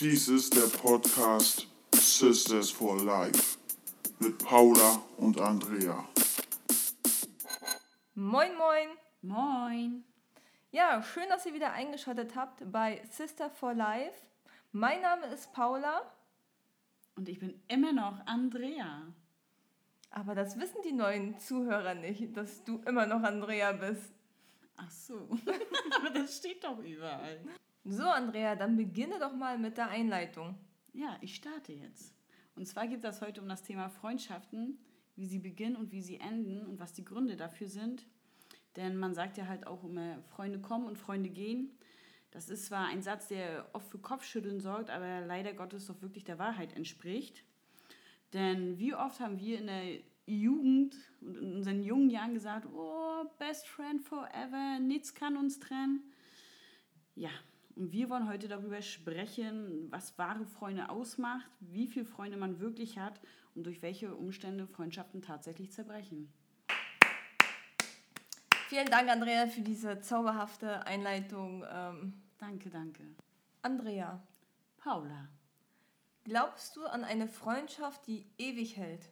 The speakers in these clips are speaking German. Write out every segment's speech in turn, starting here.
Dies ist der Podcast Sisters for Life mit Paula und Andrea. Moin, moin. Moin. Ja, schön, dass ihr wieder eingeschaltet habt bei Sister for Life. Mein Name ist Paula. Und ich bin immer noch Andrea. Aber das wissen die neuen Zuhörer nicht, dass du immer noch Andrea bist. Ach so. Aber das steht doch überall. So, Andrea, dann beginne doch mal mit der Einleitung. Ja, ich starte jetzt. Und zwar geht es heute um das Thema Freundschaften, wie sie beginnen und wie sie enden und was die Gründe dafür sind. Denn man sagt ja halt auch immer, Freunde kommen und Freunde gehen. Das ist zwar ein Satz, der oft für Kopfschütteln sorgt, aber leider Gottes doch wirklich der Wahrheit entspricht. Denn wie oft haben wir in der Jugend und in unseren jungen Jahren gesagt, oh, best friend forever, nichts kann uns trennen. Ja, und wir wollen heute darüber sprechen, was wahre Freunde ausmacht, wie viele Freunde man wirklich hat und durch welche Umstände Freundschaften tatsächlich zerbrechen. Vielen Dank, Andrea, für diese zauberhafte Einleitung. Ähm, danke, danke. Andrea. Paula. Glaubst du an eine Freundschaft, die ewig hält?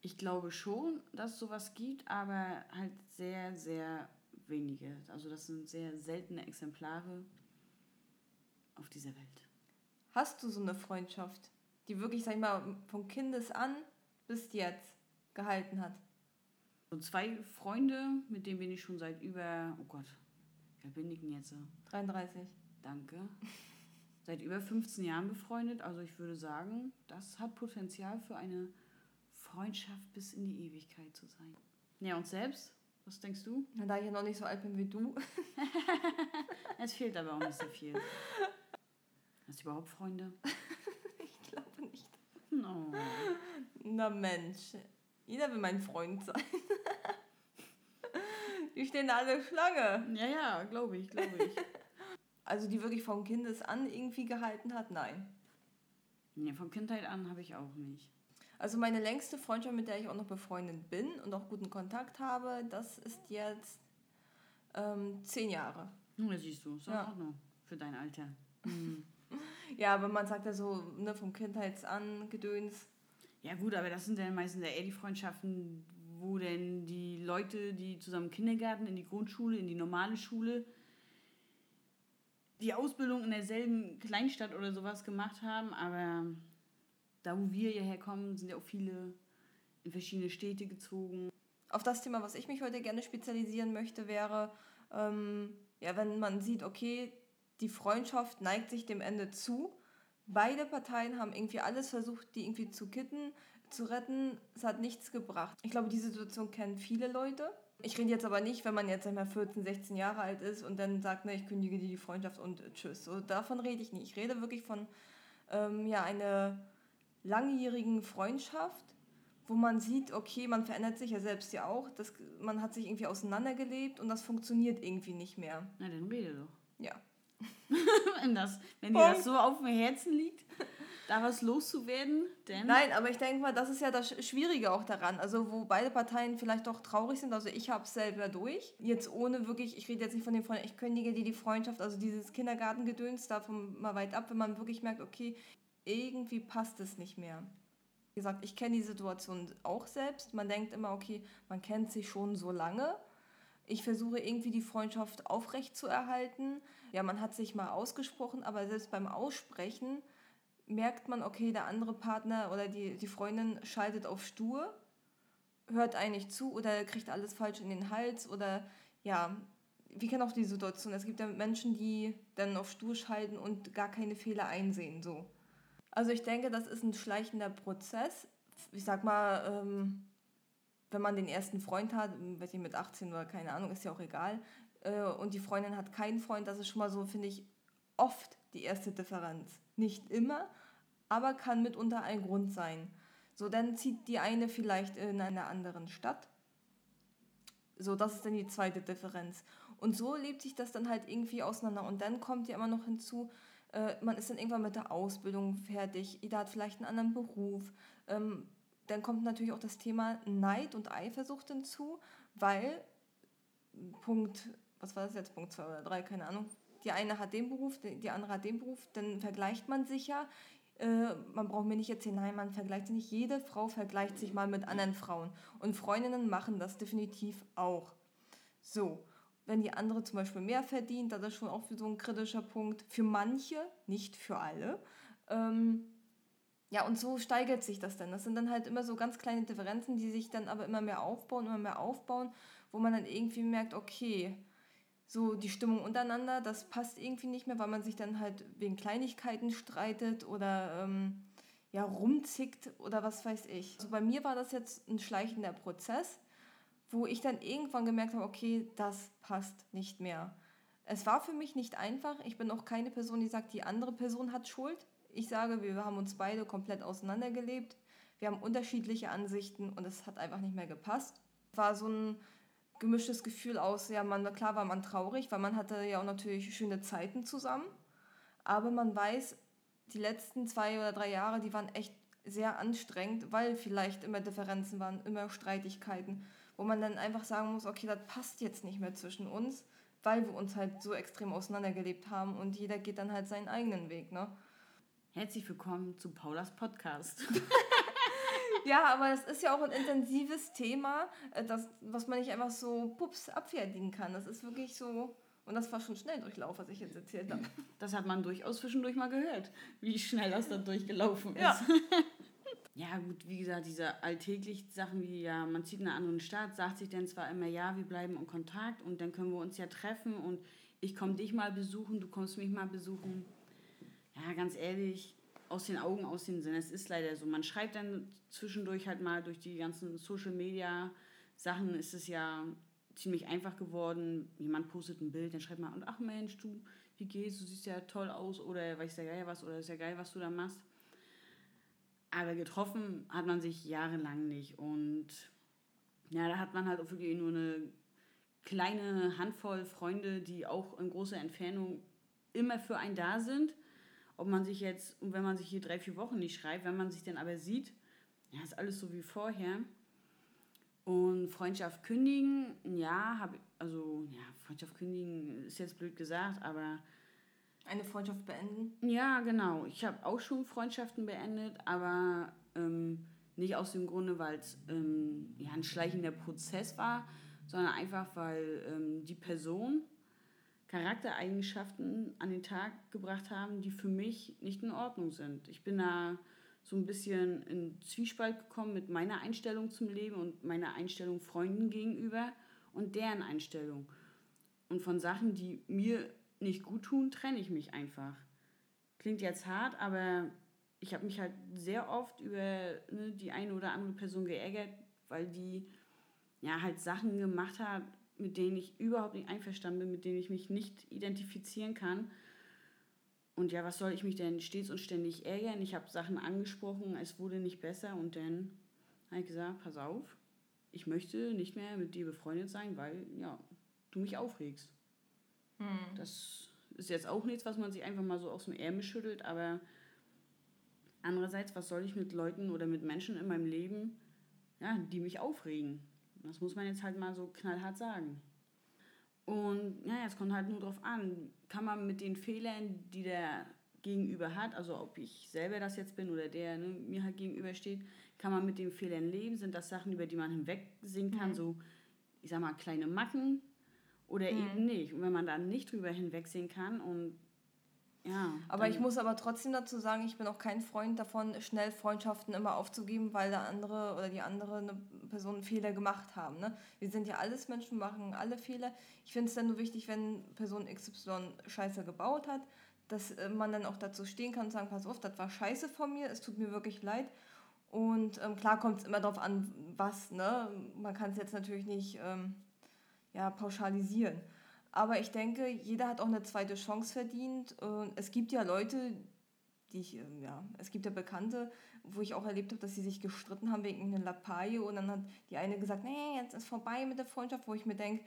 Ich glaube schon, dass sowas gibt, aber halt sehr, sehr wenige. Also das sind sehr seltene Exemplare dieser Welt. Hast du so eine Freundschaft, die wirklich, sag ich mal, von Kindes an bis jetzt gehalten hat? So zwei Freunde, mit denen bin ich schon seit über, oh Gott, wer bin ich denn jetzt? 33. Danke. Seit über 15 Jahren befreundet. Also ich würde sagen, das hat Potenzial für eine Freundschaft bis in die Ewigkeit zu sein. Ja, und selbst? Was denkst du? Na, da ich ja noch nicht so alt bin wie du. es fehlt aber auch nicht so viel. Hast du überhaupt Freunde? ich glaube nicht. No. Na Mensch, jeder will mein Freund sein. die stehen alle Schlange. Ja, ja, glaube ich, glaube ich. Also die wirklich vom Kindes an irgendwie gehalten hat? Nein. Nee, von Kindheit an habe ich auch nicht. Also meine längste Freundschaft, mit der ich auch noch befreundet bin und auch guten Kontakt habe, das ist jetzt ähm, zehn Jahre. Ja, siehst du, ist ja. auch noch für dein Alter. Mhm. Ja, aber man sagt ja so, ne, vom Kindheitsan Gedöns. Ja gut, aber das sind dann meistens eher die Freundschaften, wo denn die Leute, die zusammen im Kindergarten, in die Grundschule, in die normale Schule, die Ausbildung in derselben Kleinstadt oder sowas gemacht haben, aber da wo wir hierher kommen, sind ja auch viele in verschiedene Städte gezogen. Auf das Thema, was ich mich heute gerne spezialisieren möchte, wäre, ähm, ja, wenn man sieht, okay, die Freundschaft neigt sich dem Ende zu. Beide Parteien haben irgendwie alles versucht, die irgendwie zu kitten, zu retten. Es hat nichts gebracht. Ich glaube, die Situation kennen viele Leute. Ich rede jetzt aber nicht, wenn man jetzt einmal 14, 16 Jahre alt ist und dann sagt, ne, ich kündige dir die Freundschaft und tschüss. So, davon rede ich nicht. Ich rede wirklich von ähm, ja, einer langjährigen Freundschaft, wo man sieht, okay, man verändert sich ja selbst ja auch, das, man hat sich irgendwie auseinandergelebt und das funktioniert irgendwie nicht mehr. Na, dann rede doch. Ja. wenn das, wenn dir das so auf dem Herzen liegt, da was loszuwerden, denn... Nein, aber ich denke mal, das ist ja das Schwierige auch daran. Also wo beide Parteien vielleicht doch traurig sind, also ich habe es selber durch. Jetzt ohne wirklich, ich rede jetzt nicht von den Freunden, ich kündige dir die Freundschaft, also dieses Kindergartengedöns davon mal weit ab, wenn man wirklich merkt, okay, irgendwie passt es nicht mehr. Wie gesagt, ich kenne die Situation auch selbst. Man denkt immer, okay, man kennt sich schon so lange. Ich versuche irgendwie die Freundschaft aufrecht zu erhalten. Ja, man hat sich mal ausgesprochen, aber selbst beim Aussprechen merkt man, okay, der andere Partner oder die, die Freundin schaltet auf stur, hört eigentlich zu oder kriegt alles falsch in den Hals oder ja, wir kennen auch die Situation. Es gibt ja Menschen, die dann auf stur schalten und gar keine Fehler einsehen, so. Also ich denke, das ist ein schleichender Prozess. Ich sag mal, ähm, wenn man den ersten Freund hat, weiß ich mit 18 oder keine Ahnung, ist ja auch egal, äh, und die Freundin hat keinen Freund, das ist schon mal so, finde ich, oft die erste Differenz. Nicht immer, aber kann mitunter ein Grund sein. So, dann zieht die eine vielleicht in einer anderen Stadt. So, das ist dann die zweite Differenz. Und so lebt sich das dann halt irgendwie auseinander. Und dann kommt ja immer noch hinzu, äh, man ist dann irgendwann mit der Ausbildung fertig, jeder hat vielleicht einen anderen Beruf. Ähm, dann kommt natürlich auch das Thema Neid und Eifersucht hinzu, weil Punkt, was war das jetzt, Punkt 2 oder 3, keine Ahnung, die eine hat den Beruf, die andere hat den Beruf, dann vergleicht man sich ja. Äh, man braucht mir nicht erzählen, nein, man vergleicht sich nicht. Jede Frau vergleicht sich mal mit anderen Frauen. Und Freundinnen machen das definitiv auch. So, wenn die andere zum Beispiel mehr verdient, das ist schon auch so ein kritischer Punkt. Für manche, nicht für alle. Ähm, ja, und so steigert sich das dann. Das sind dann halt immer so ganz kleine Differenzen, die sich dann aber immer mehr aufbauen, immer mehr aufbauen, wo man dann irgendwie merkt, okay, so die Stimmung untereinander, das passt irgendwie nicht mehr, weil man sich dann halt wegen Kleinigkeiten streitet oder ähm, ja, rumzickt oder was weiß ich. Also bei mir war das jetzt ein schleichender Prozess, wo ich dann irgendwann gemerkt habe, okay, das passt nicht mehr. Es war für mich nicht einfach. Ich bin auch keine Person, die sagt, die andere Person hat Schuld. Ich sage, wir haben uns beide komplett auseinandergelebt. Wir haben unterschiedliche Ansichten und es hat einfach nicht mehr gepasst. War so ein gemischtes Gefühl aus, ja, man, klar war man traurig, weil man hatte ja auch natürlich schöne Zeiten zusammen. Aber man weiß, die letzten zwei oder drei Jahre, die waren echt sehr anstrengend, weil vielleicht immer Differenzen waren, immer Streitigkeiten, wo man dann einfach sagen muss, okay, das passt jetzt nicht mehr zwischen uns, weil wir uns halt so extrem auseinandergelebt haben und jeder geht dann halt seinen eigenen Weg, ne? Herzlich willkommen zu Paulas Podcast. ja, aber es ist ja auch ein intensives Thema, äh, das, was man nicht einfach so pups abfertigen kann. Das ist wirklich so. Und das war schon schnell Durchlauf, was ich jetzt erzählt habe. Das hat man durchaus zwischendurch mal gehört, wie schnell das da durchgelaufen ist. Ja. ja, gut, wie gesagt, diese alltäglichen Sachen wie, ja, man zieht in einen anderen Staat, sagt sich dann zwar immer, ja, wir bleiben in Kontakt und dann können wir uns ja treffen und ich komme dich mal besuchen, du kommst mich mal besuchen. Ja, ganz ehrlich, aus den Augen, aus den Sinn. Es ist leider so. Man schreibt dann zwischendurch halt mal durch die ganzen Social Media Sachen ist es ja ziemlich einfach geworden. Jemand postet ein Bild, dann schreibt man, und ach Mensch, du, wie geht's? Du siehst ja toll aus oder weiß ja geil was oder ist ja geil, was du da machst. Aber getroffen hat man sich jahrelang nicht. Und ja, da hat man halt auch wirklich nur eine kleine Handvoll Freunde, die auch in großer Entfernung immer für einen da sind ob man sich jetzt, und wenn man sich hier drei, vier Wochen nicht schreibt, wenn man sich dann aber sieht, ja, ist alles so wie vorher. Und Freundschaft kündigen, ja, habe also ja, Freundschaft kündigen ist jetzt blöd gesagt, aber eine Freundschaft beenden? Ja, genau. Ich habe auch schon Freundschaften beendet, aber ähm, nicht aus dem Grunde, weil es ähm, ja, ein schleichender Prozess war, sondern einfach, weil ähm, die Person Charaktereigenschaften an den Tag gebracht haben, die für mich nicht in Ordnung sind. Ich bin da so ein bisschen in Zwiespalt gekommen mit meiner Einstellung zum Leben und meiner Einstellung Freunden gegenüber und deren Einstellung. Und von Sachen, die mir nicht gut tun, trenne ich mich einfach. Klingt jetzt hart, aber ich habe mich halt sehr oft über ne, die eine oder andere Person geärgert, weil die ja halt Sachen gemacht hat, mit denen ich überhaupt nicht einverstanden bin, mit denen ich mich nicht identifizieren kann. Und ja, was soll ich mich denn stets und ständig ärgern? Ich habe Sachen angesprochen, es wurde nicht besser und dann habe ich gesagt, pass auf, ich möchte nicht mehr mit dir befreundet sein, weil ja, du mich aufregst. Hm. Das ist jetzt auch nichts, was man sich einfach mal so aus dem Ärmel schüttelt, aber andererseits, was soll ich mit Leuten oder mit Menschen in meinem Leben, ja, die mich aufregen? Das muss man jetzt halt mal so knallhart sagen. Und ja, jetzt kommt halt nur drauf an, kann man mit den Fehlern, die der Gegenüber hat, also ob ich selber das jetzt bin oder der ne, mir halt gegenübersteht, kann man mit den Fehlern leben? Sind das Sachen, über die man hinwegsehen kann, mhm. so, ich sag mal, kleine Macken oder mhm. eben nicht? Und wenn man da nicht drüber hinwegsehen kann und ja. Aber ich muss aber trotzdem dazu sagen, ich bin auch kein Freund davon, schnell Freundschaften immer aufzugeben, weil der andere oder die andere eine Person einen Fehler gemacht haben. Ne? Wir sind ja alles Menschen, machen alle Fehler. Ich finde es dann nur wichtig, wenn Person XY Scheiße gebaut hat, dass äh, man dann auch dazu stehen kann und sagen, pass auf, das war Scheiße von mir, es tut mir wirklich leid. Und ähm, klar kommt es immer darauf an, was. Ne? Man kann es jetzt natürlich nicht ähm, ja, pauschalisieren. Aber ich denke, jeder hat auch eine zweite Chance verdient. Es gibt ja Leute, die ich, ähm, ja, es gibt ja Bekannte, wo ich auch erlebt habe, dass sie sich gestritten haben wegen einer Lappalie und dann hat die eine gesagt, nee, jetzt ist vorbei mit der Freundschaft, wo ich mir denke,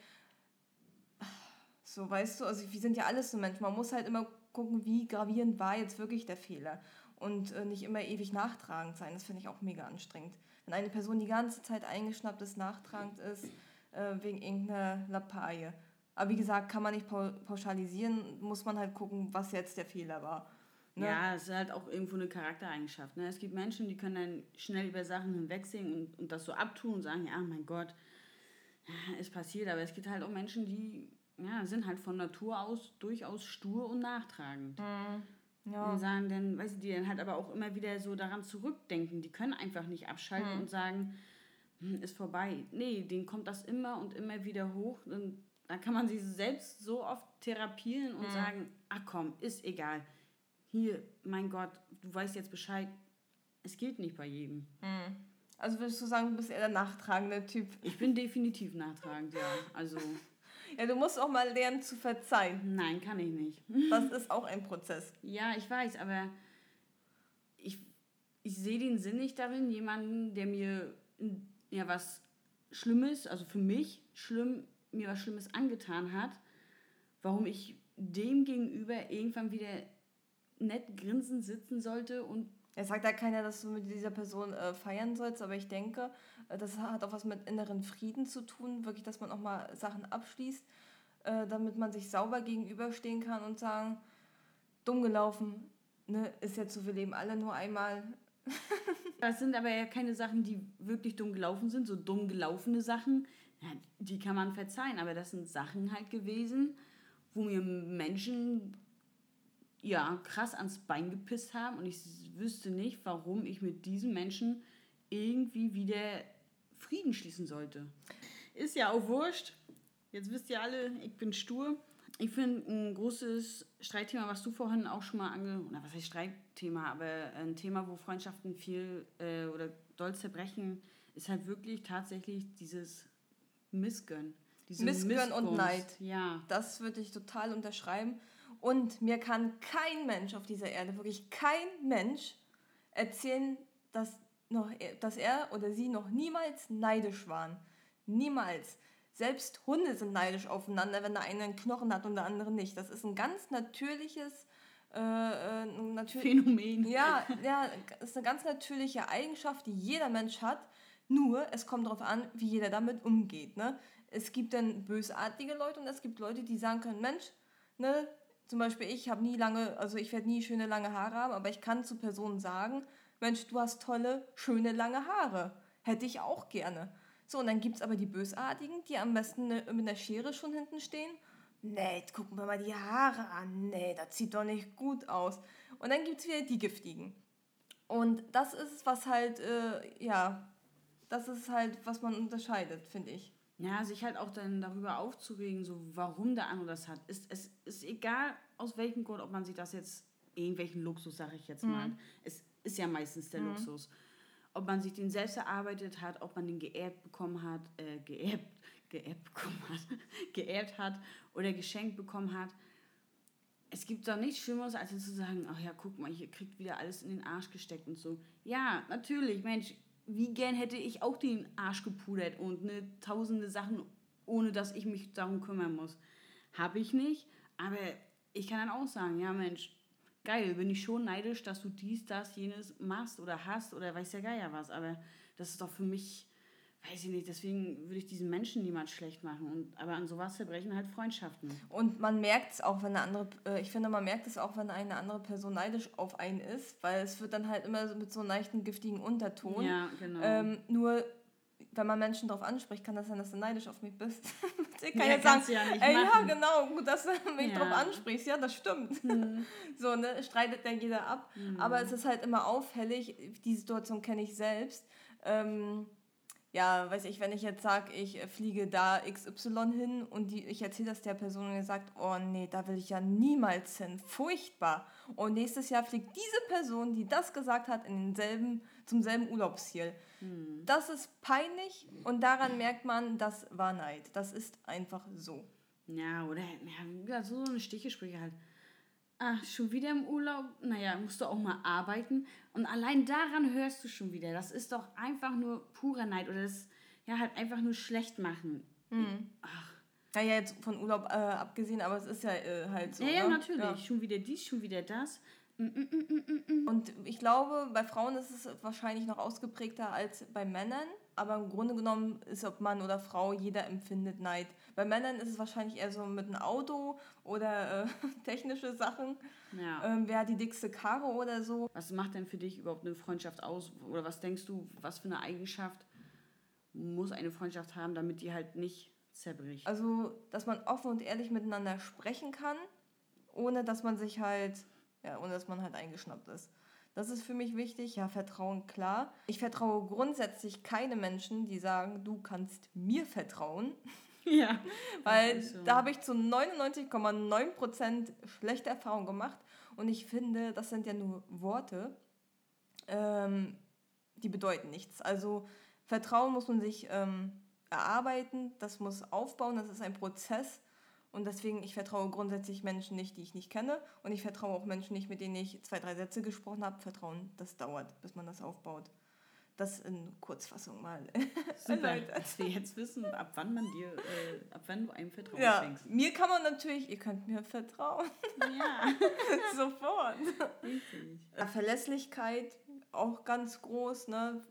so weißt du, also wir sind ja alles so Menschen, man muss halt immer gucken, wie gravierend war jetzt wirklich der Fehler und äh, nicht immer ewig nachtragend sein, das finde ich auch mega anstrengend. Wenn eine Person die ganze Zeit eingeschnappt ist, nachtragend ist, äh, wegen irgendeiner Lappalie Aber wie gesagt, kann man nicht pauschalisieren, muss man halt gucken, was jetzt der Fehler war. Ne? Ja, es ist halt auch irgendwo eine Charaktereigenschaft. Ne? Es gibt Menschen, die können dann schnell über Sachen hinwegsehen und, und das so abtun und sagen, ja, mein Gott, ist passiert. Aber es gibt halt auch Menschen, die ja, sind halt von Natur aus durchaus stur und nachtragend. Mhm. Ja. Und sagen dann, weißt du, die dann halt aber auch immer wieder so daran zurückdenken. Die können einfach nicht abschalten mhm. und sagen, hm, ist vorbei. Nee, denen kommt das immer und immer wieder hoch. Und da kann man sich selbst so oft therapieren und mhm. sagen, ach komm, ist egal. Hier, mein Gott, du weißt jetzt Bescheid. Es gilt nicht bei jedem. Mhm. Also würdest du sagen, du bist eher der nachtragende Typ? Ich bin definitiv nachtragend, ja. Also. Ja, du musst auch mal lernen zu verzeihen. Nein, kann ich nicht. Das ist auch ein Prozess. Ja, ich weiß, aber ich, ich sehe den Sinn nicht darin, jemanden, der mir ja was Schlimmes, also für mich schlimm, mir was Schlimmes angetan hat, warum ich dem gegenüber irgendwann wieder nett grinsend sitzen sollte und es sagt ja keiner, dass du mit dieser Person äh, feiern sollst, aber ich denke, äh, das hat auch was mit inneren Frieden zu tun, wirklich, dass man auch mal Sachen abschließt, äh, damit man sich sauber gegenüberstehen kann und sagen, dumm gelaufen, ne, ist jetzt so, wir leben alle nur einmal. das sind aber ja keine Sachen, die wirklich dumm gelaufen sind, so dumm gelaufene Sachen, ja, die kann man verzeihen, aber das sind Sachen halt gewesen, wo mir Menschen ja, krass ans Bein gepisst haben und ich wüsste nicht, warum ich mit diesen Menschen irgendwie wieder Frieden schließen sollte. Ist ja auch wurscht. Jetzt wisst ihr alle, ich bin stur. Ich finde ein großes Streitthema, was du vorhin auch schon mal ange... Na, was heißt Streitthema? Aber ein Thema, wo Freundschaften viel äh, oder doll zerbrechen, ist halt wirklich tatsächlich dieses Missgönn. Diese Missgönn und Neid. Ja. Das würde ich total unterschreiben. Und mir kann kein Mensch auf dieser Erde, wirklich kein Mensch, erzählen, dass, noch, dass er oder sie noch niemals neidisch waren. Niemals. Selbst Hunde sind neidisch aufeinander, wenn der eine einen Knochen hat und der andere nicht. Das ist ein ganz natürliches äh, äh natür Phänomen. Ja, ja, ist eine ganz natürliche Eigenschaft, die jeder Mensch hat. Nur, es kommt darauf an, wie jeder damit umgeht. Ne? Es gibt dann bösartige Leute und es gibt Leute, die sagen können, Mensch, ne, zum Beispiel ich habe nie lange, also ich werde nie schöne lange Haare haben, aber ich kann zu Personen sagen, Mensch, du hast tolle, schöne lange Haare. Hätte ich auch gerne. So, und dann gibt es aber die Bösartigen, die am besten ne, mit der Schere schon hinten stehen. Nee, gucken wir mal die Haare an. Nee, das sieht doch nicht gut aus. Und dann gibt es wieder die Giftigen. Und das ist was halt, äh, ja, das ist halt, was man unterscheidet, finde ich. Ja, sich halt auch dann darüber aufzuregen, so warum der andere das hat. Ist, es ist egal, aus welchem Grund, ob man sich das jetzt, irgendwelchen Luxus, sage ich jetzt mal. Mhm. Es ist ja meistens der mhm. Luxus. Ob man sich den selbst erarbeitet hat, ob man den geerbt bekommen hat, äh, geerbt, geerbt bekommen hat, geerbt hat oder geschenkt bekommen hat. Es gibt doch nichts Schlimmeres, als zu sagen, ach ja, guck mal, hier kriegt wieder alles in den Arsch gesteckt und so. Ja, natürlich, Mensch, wie gern hätte ich auch den Arsch gepudert und ne, tausende Sachen, ohne dass ich mich darum kümmern muss. Habe ich nicht, aber ich kann dann auch sagen, ja Mensch, geil, bin ich schon neidisch, dass du dies, das, jenes machst oder hast oder weiß der Geier was, aber das ist doch für mich weiß ich nicht, deswegen würde ich diesen Menschen niemand schlecht machen. Und, aber an sowas zerbrechen halt Freundschaften. Und man merkt es auch, wenn eine andere, äh, ich finde, man merkt es auch, wenn eine andere Person neidisch auf einen ist, weil es wird dann halt immer so mit so einem leichten, giftigen Unterton. Ja, genau. Ähm, nur wenn man Menschen darauf anspricht, kann das sein, dass du neidisch auf mich bist. ich kann ja, jetzt sagen, ja, ey, ja, genau, gut, dass du mich ja. darauf ansprichst. Ja, das stimmt. Mhm. So, ne, streitet dann jeder ab. Mhm. Aber es ist halt immer auffällig, die Situation kenne ich selbst. Ähm, ja, weiß ich, wenn ich jetzt sage, ich äh, fliege da XY hin und die, ich erzähle das der Person und die sagt, oh nee, da will ich ja niemals hin, furchtbar. Und nächstes Jahr fliegt diese Person, die das gesagt hat, in denselben, zum selben Urlaubsziel. Hm. Das ist peinlich und daran merkt man, das war Neid. Das ist einfach so. Ja, oder ja, so eine Stichesprüche halt ach, schon wieder im Urlaub? Naja, musst du auch mal arbeiten. Und allein daran hörst du schon wieder. Das ist doch einfach nur purer Neid oder das ja halt einfach nur schlecht machen. Mhm. Ach. Naja, jetzt von Urlaub äh, abgesehen, aber es ist ja äh, halt so. Ja, ja, ne? natürlich. Ja. Schon wieder dies, schon wieder das. Mm, mm, mm, Und ich glaube, bei Frauen ist es wahrscheinlich noch ausgeprägter als bei Männern. Aber im Grunde genommen ist, ob Mann oder Frau, jeder empfindet Neid. Bei Männern ist es wahrscheinlich eher so mit einem Auto oder äh, technische Sachen. Ja. Ähm, wer hat die dickste Karre oder so. Was macht denn für dich überhaupt eine Freundschaft aus? Oder was denkst du, was für eine Eigenschaft muss eine Freundschaft haben, damit die halt nicht zerbricht? Also, dass man offen und ehrlich miteinander sprechen kann, ohne dass man sich halt, ja, ohne dass man halt eingeschnappt ist. Das ist für mich wichtig. Ja, Vertrauen, klar. Ich vertraue grundsätzlich keine Menschen, die sagen, du kannst mir vertrauen. Ja. Weil da habe ich zu 99,9% schlechte Erfahrungen gemacht. Und ich finde, das sind ja nur Worte, ähm, die bedeuten nichts. Also Vertrauen muss man sich ähm, erarbeiten, das muss aufbauen, das ist ein Prozess. Und deswegen, ich vertraue grundsätzlich Menschen nicht, die ich nicht kenne. Und ich vertraue auch Menschen nicht, mit denen ich zwei, drei Sätze gesprochen habe. Vertrauen, das dauert, bis man das aufbaut. Das in Kurzfassung mal. Super, dass wir jetzt wissen, ab wann man dir, äh, ab wann du einem Vertrauen Ja, schenkst. mir kann man natürlich, ihr könnt mir vertrauen. Ja, Sofort. richtig. Verlässlichkeit auch ganz groß. Ne?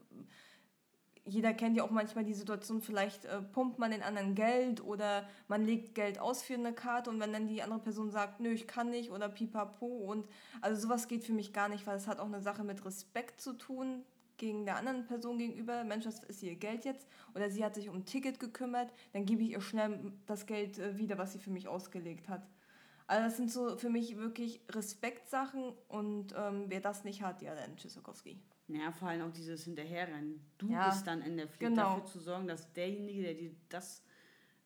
Jeder kennt ja auch manchmal die Situation, vielleicht äh, pumpt man den anderen Geld oder man legt Geld aus für eine Karte und wenn dann die andere Person sagt, nö, ich kann nicht oder pipapo und also sowas geht für mich gar nicht, weil es hat auch eine Sache mit Respekt zu tun gegen der anderen Person gegenüber. Mensch, das ist ihr Geld jetzt oder sie hat sich um ein Ticket gekümmert, dann gebe ich ihr schnell das Geld äh, wieder, was sie für mich ausgelegt hat. Also das sind so für mich wirklich Respektsachen und ähm, wer das nicht hat, ja, dann Tschüssikowski. Ja, vor allem auch dieses Hinterherrennen. Du Ja, bist dann in der Pflicht genau. dafür zu sorgen, dass derjenige, der dir das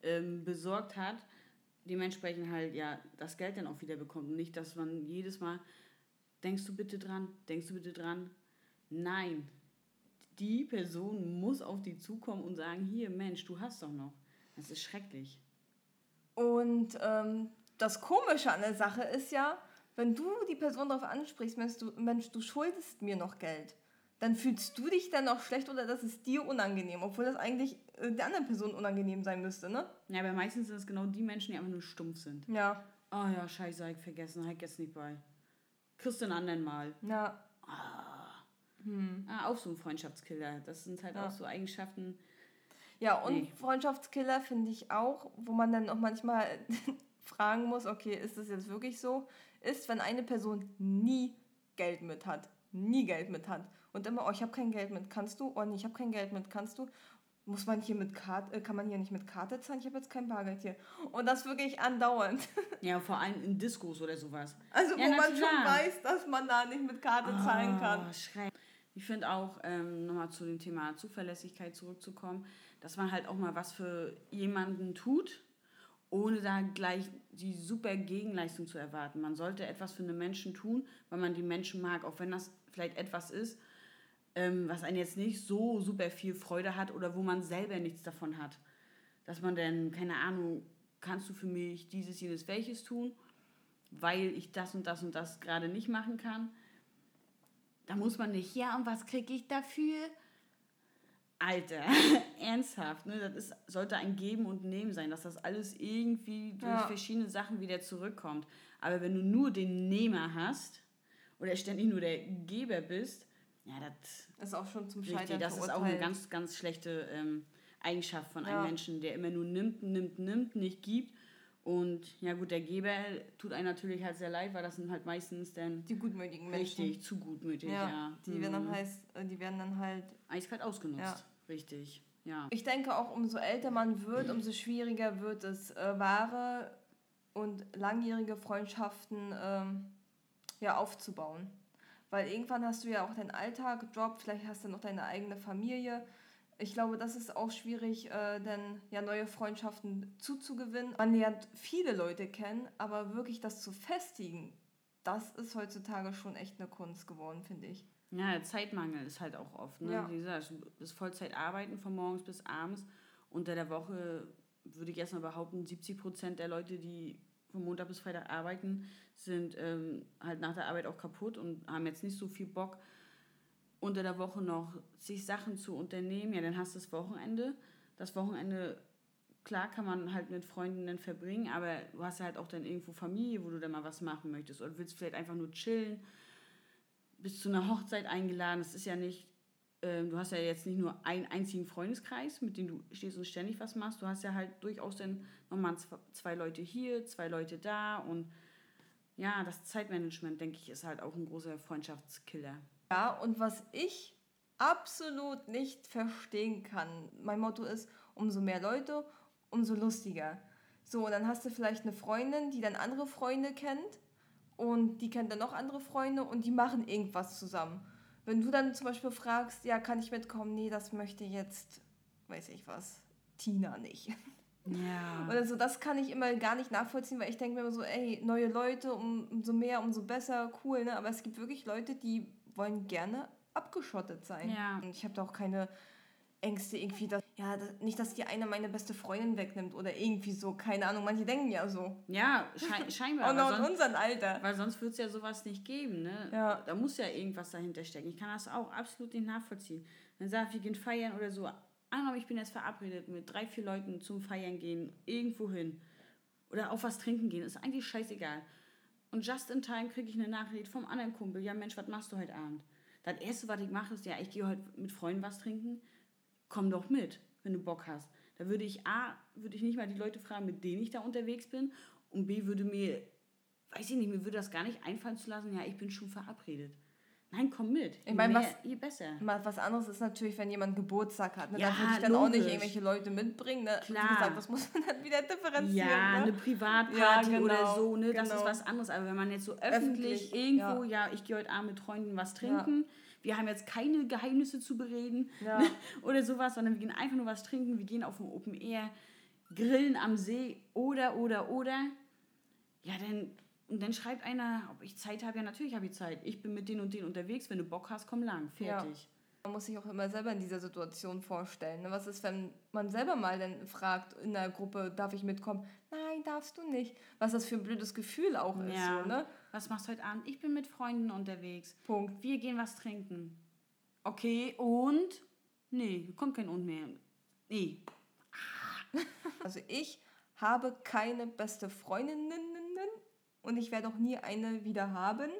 ähm, besorgt hat, dementsprechend halt ja das Geld dann auch wieder bekommt. Und nicht, dass man jedes Mal, denkst du bitte dran, denkst du bitte dran. Nein, die Person muss auf die zukommen und sagen, hier Mensch, du hast doch noch. Das ist schrecklich. Und ähm, das Komische an der Sache ist ja, wenn du die Person darauf ansprichst, Mensch du, Mensch, du schuldest mir noch Geld, dann fühlst du dich dann auch schlecht oder das ist dir unangenehm, obwohl das eigentlich äh, der anderen Person unangenehm sein müsste, ne? Ja, aber meistens sind es genau die Menschen, die einfach nur stumpf sind. Ja, Oh ja, scheiße, hab ich vergessen, hab ich jetzt nicht bei. Kriegst du einen anderen Mal. ja. Ah, auch so ein Freundschaftskiller. Das sind halt Ja. auch so Eigenschaften. Ja, und Nee. Freundschaftskiller finde ich auch, wo man dann auch manchmal fragen muss, okay, ist das jetzt wirklich so? Ist, wenn eine Person nie Geld mit hat, nie Geld mit hat und immer, oh, ich habe kein Geld mit, kannst du? Oh, nee, ich habe kein Geld mit, kannst du? Muss man hier mit Karte, äh, kann man hier nicht mit Karte zahlen? Ich habe jetzt kein Bargeld hier. Und das wirklich andauernd. Ja, vor allem in Diskos oder sowas. Also, Ja, wo man schon klar. weiß, dass man da nicht mit Karte zahlen kann. Ah, schreck. Ich finde auch, ähm, nochmal zu dem Thema Zuverlässigkeit zurückzukommen, dass man halt auch mal was für jemanden tut, ohne da gleich die super Gegenleistung zu erwarten. Man sollte etwas für einen Menschen tun, weil man die Menschen mag, auch wenn das vielleicht etwas ist, ähm, was einen jetzt nicht so super viel Freude hat oder wo man selber nichts davon hat. Dass man dann, keine Ahnung, kannst du für mich dieses, jenes, welches tun, weil ich das und das und das gerade nicht machen kann. Da muss man nicht, ja, und was kriege ich dafür? Alter, ernsthaft, ne? Das ist, sollte ein Geben und Nehmen sein, dass das alles irgendwie durch Ja. verschiedene Sachen wieder zurückkommt. Aber wenn du nur den Nehmer hast oder ständig nur der Geber bist, ja, das Ist auch schon zum Richtig, Scheitern das ist auch eine ganz, ganz schlechte ähm, Eigenschaft von Ja. einem Menschen, der immer nur nimmt, nimmt, nimmt, nicht gibt. Und ja gut, der Geber tut einem natürlich halt sehr leid, weil das sind halt meistens dann Die gutmütigen Menschen. richtig zu gutmütig, Ja, ja. Die, werden dann Mhm. heißt, äh, die werden dann halt Eiskalt ausgenutzt, Ja. richtig, ja. Ich denke auch, umso älter man wird, umso schwieriger wird es, äh, wahre und langjährige Freundschaften ähm, ja, aufzubauen. Weil irgendwann hast du ja auch deinen Alltag, Job, vielleicht hast du noch deine eigene Familie. Ich glaube, das ist auch schwierig, äh, dann ja neue Freundschaften zuzugewinnen. Man lernt viele Leute kennen, aber wirklich das zu festigen, das ist heutzutage schon echt eine Kunst geworden, finde ich. Ja, der Zeitmangel ist halt auch oft. Ne? Ja. Wie gesagt, du bist Vollzeit arbeiten von morgens bis abends. Unter der Woche würde ich erstmal behaupten, 70 Prozent der Leute, die von Montag bis Freitag arbeiten, sind ähm, halt nach der Arbeit auch kaputt und haben jetzt nicht so viel Bock, unter der Woche noch sich Sachen zu unternehmen. Ja, dann hast du das Wochenende. Das Wochenende, klar kann man halt mit Freunden dann verbringen, aber du hast ja halt auch dann irgendwo Familie, wo du dann mal was machen möchtest. Oder willst vielleicht einfach nur chillen bist zu einer Hochzeit eingeladen. Das ist ja nicht ähm, du hast ja jetzt nicht nur einen einzigen Freundeskreis, mit dem du stehst und ständig was machst. Du hast ja halt durchaus dann nochmal zwei Leute hier, zwei Leute da und ja, das Zeitmanagement, denke ich, ist halt auch ein großer Freundschaftskiller. Ja, und was ich absolut nicht verstehen kann, mein Motto ist, umso mehr Leute, umso lustiger. So, und dann hast du vielleicht eine Freundin, die dann andere Freunde kennt und die kennt dann noch andere Freunde und die machen irgendwas zusammen. Wenn du dann zum Beispiel fragst, ja, kann ich mitkommen? Nee, das möchte jetzt, weiß ich was, Tina nicht. Ja. Oder so, das kann ich immer gar nicht nachvollziehen, weil ich denke mir immer so, ey, neue Leute, um, umso mehr, umso besser, cool, ne? Aber es gibt wirklich Leute, die wollen gerne abgeschottet sein. Ja. Und ich habe da auch keine Ängste irgendwie, dass, ja, nicht, dass die eine meine beste Freundin wegnimmt oder irgendwie so, keine Ahnung, manche denken ja so. Ja, schei scheinbar. Und noch in unserem Alter. Weil sonst würde es ja sowas nicht geben, ne? Ja. Da muss ja irgendwas dahinter stecken. Ich kann das auch absolut nicht nachvollziehen. Dann sagt, wir gehen feiern oder so. Angenommen, ich bin jetzt verabredet mit drei, vier Leuten zum Feiern gehen, irgendwo hin. Oder auf was trinken gehen, ist eigentlich scheißegal. Und just in time kriege ich eine Nachricht vom anderen Kumpel, ja Mensch, was machst du heute Abend? Das erste, was ich mache, ist, ja, ich gehe heute mit Freunden was trinken komm doch mit, wenn du Bock hast. Da würde ich A, würde ich nicht mal die Leute fragen, mit denen ich da unterwegs bin. Und B, würde mir, weiß ich nicht, mir würde das gar nicht einfallen zu lassen, ja, ich bin schon verabredet. Nein, komm mit. Ich meine, was, je besser. Was anderes ist natürlich, wenn jemand Geburtstag hat. Ne? Ja, da würde ich dann logisch. auch nicht irgendwelche Leute mitbringen. Ne? Klar. Wie gesagt, das muss man dann wieder differenzieren. Ja, ne? eine Privatparty ja, genau, oder so, ne? das ist genau. was anderes. Aber wenn man jetzt so öffentlich, öffentlich irgendwo, ja. ja. ich gehe heute Abend mit Freunden was trinken, wir haben jetzt keine Geheimnisse zu bereden ne? oder sowas, sondern wir gehen einfach nur was trinken, wir gehen auf dem Open Air, grillen am See oder, oder, oder. Ja, dann, und dann schreibt einer, ob ich Zeit habe. Ja, natürlich habe ich Zeit. Ich bin mit denen und denen unterwegs. Wenn du Bock hast, komm lang. Fertig. Ja. Man muss sich auch immer selber in dieser Situation vorstellen. Ne? Was ist, wenn man selber mal dann fragt in der Gruppe, darf ich mitkommen? Nein, darfst du nicht. Was das für ein blödes Gefühl auch ja. ist. So, ne? Was machst du heute Abend? Ich bin mit Freunden unterwegs. Punkt. Wir gehen was trinken. Okay, und? Nee, kommt kein Und mehr. Nee. Also ich habe keine beste Freundinnen und ich werde auch nie eine wieder haben.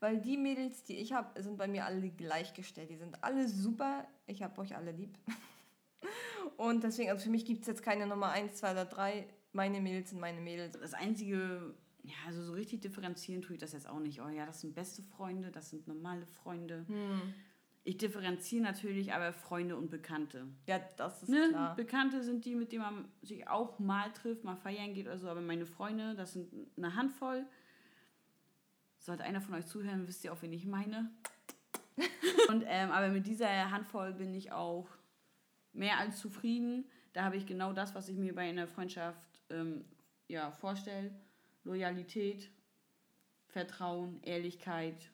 Weil die Mädels, die ich habe, sind bei mir alle gleichgestellt. Die sind alle super. Ich habe euch alle lieb. Und deswegen, also für mich gibt es jetzt keine Nummer 1, 2 oder 3. Meine Mädels sind meine Mädels. Das einzige, ja, also so richtig differenzieren tue ich das jetzt auch nicht. Oh ja, das sind beste Freunde, das sind normale Freunde. Hm. Ich differenziere natürlich aber Freunde und Bekannte. Ja, das ist ne? klar. Bekannte sind die, mit denen man sich auch mal trifft, mal feiern geht oder so. Aber meine Freunde, das sind eine Handvoll. Sollte einer von euch zuhören, wisst ihr auch, wen ich meine. und, ähm, aber mit dieser Handvoll bin ich auch mehr als zufrieden. Da habe ich genau das, was ich mir bei einer Freundschaft ähm, ja, vorstelle. Loyalität, Vertrauen, Ehrlichkeit,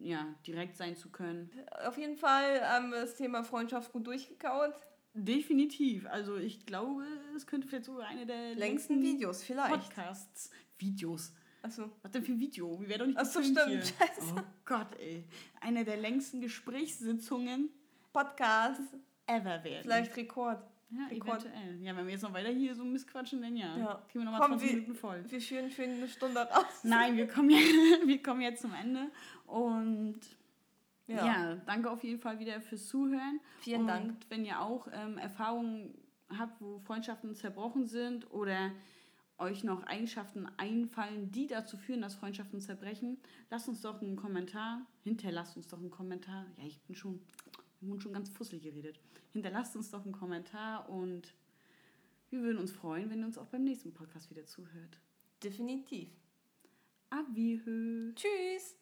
ja, direkt sein zu können. Auf jeden Fall haben wir das Thema Freundschaft gut durchgekaut. Definitiv. Also ich glaube, es könnte vielleicht sogar eine der längsten, längsten Videos vielleicht. Podcasts. Videos. Achso. Was denn für ein Video? Wie wäre doch nicht Achso, stimmt. Hier. Scheiße. Oh Gott, ey. Eine der längsten Gesprächssitzungen. Podcast. Ever werden. Vielleicht Rekord. Ja, Rekord. eventuell. Ja, wenn wir jetzt noch weiter hier so missquatschen, dann ja. ja. Kriegen wir nochmal 20 wir, Minuten voll. Wir führen für eine Stunde raus. Nein, wir kommen, ja, wir kommen jetzt zum Ende. Und ja. ja. danke auf jeden Fall wieder fürs Zuhören. Vielen Und Dank. wenn ihr auch ähm, Erfahrungen habt, wo Freundschaften zerbrochen sind oder euch noch Eigenschaften einfallen, die dazu führen, dass Freundschaften zerbrechen, lasst uns doch einen Kommentar, hinterlasst uns doch einen Kommentar. Ja, ich bin schon, ich bin schon ganz fusselig geredet. Hinterlasst uns doch einen Kommentar und wir würden uns freuen, wenn ihr uns auch beim nächsten Podcast wieder zuhört. Definitiv. Aviehö. Tschüss.